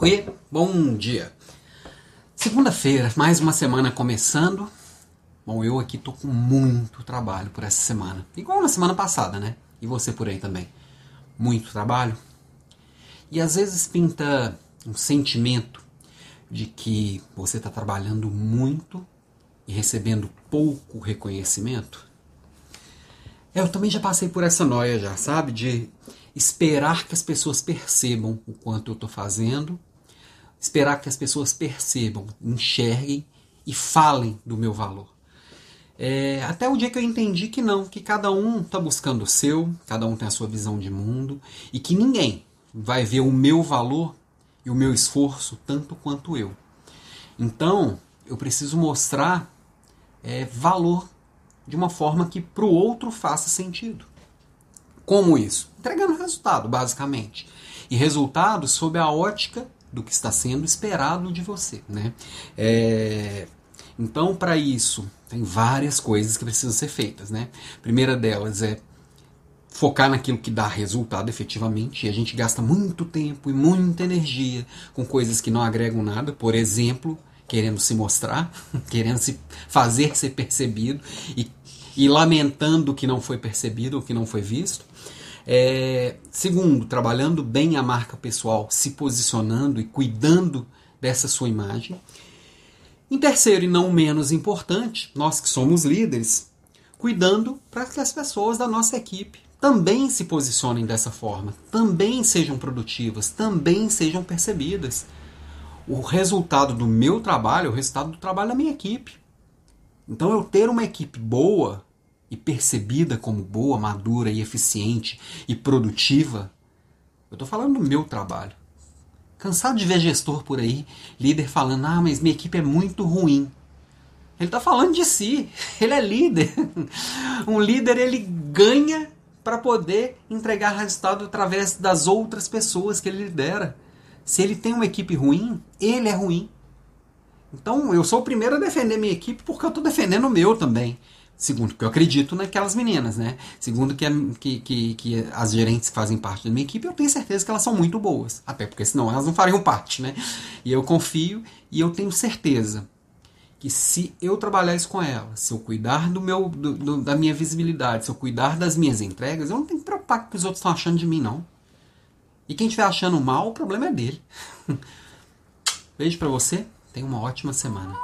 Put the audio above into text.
Oi, bom dia. Segunda-feira, mais uma semana começando. Bom, eu aqui tô com muito trabalho por essa semana. Igual na semana passada, né? E você por aí também. Muito trabalho. E às vezes pinta um sentimento de que você está trabalhando muito e recebendo pouco reconhecimento. É, eu também já passei por essa noia já, sabe? De esperar que as pessoas percebam o quanto eu estou fazendo, esperar que as pessoas percebam, enxerguem e falem do meu valor. É, até o dia que eu entendi que não, que cada um está buscando o seu, cada um tem a sua visão de mundo e que ninguém vai ver o meu valor e o meu esforço tanto quanto eu. Então, eu preciso mostrar é, valor de uma forma que para o outro faça sentido. Como isso? Entregando resultado, basicamente. E resultado sob a ótica do que está sendo esperado de você. Né? É... Então, para isso, tem várias coisas que precisam ser feitas. Né? A primeira delas é focar naquilo que dá resultado efetivamente. E a gente gasta muito tempo e muita energia com coisas que não agregam nada. Por exemplo, querendo se mostrar, querendo se fazer ser percebido e, e lamentando que não foi percebido, o que não foi visto. É, segundo, trabalhando bem a marca pessoal, se posicionando e cuidando dessa sua imagem. Em terceiro, e não menos importante, nós que somos líderes, cuidando para que as pessoas da nossa equipe também se posicionem dessa forma, também sejam produtivas, também sejam percebidas. O resultado do meu trabalho é o resultado do trabalho da minha equipe. Então, eu ter uma equipe boa e percebida como boa, madura e eficiente e produtiva, eu estou falando do meu trabalho. Cansado de ver gestor por aí, líder falando: ah, mas minha equipe é muito ruim. Ele está falando de si, ele é líder. Um líder ele ganha para poder entregar resultado através das outras pessoas que ele lidera. Se ele tem uma equipe ruim, ele é ruim. Então eu sou o primeiro a defender minha equipe porque eu estou defendendo o meu também. Segundo, que eu acredito naquelas meninas, né? Segundo, que, que, que, que, as gerentes que fazem parte da minha equipe, eu tenho certeza que elas são muito boas. Até porque senão elas não fariam parte, né? E eu confio e eu tenho certeza que se eu trabalhar isso com elas, se eu cuidar do meu, do, do, da minha visibilidade, se eu cuidar das minhas entregas, eu não tenho que preocupar com o que os outros estão achando de mim, não. E quem estiver achando mal, o problema é dele. Beijo para você, tenha uma ótima semana.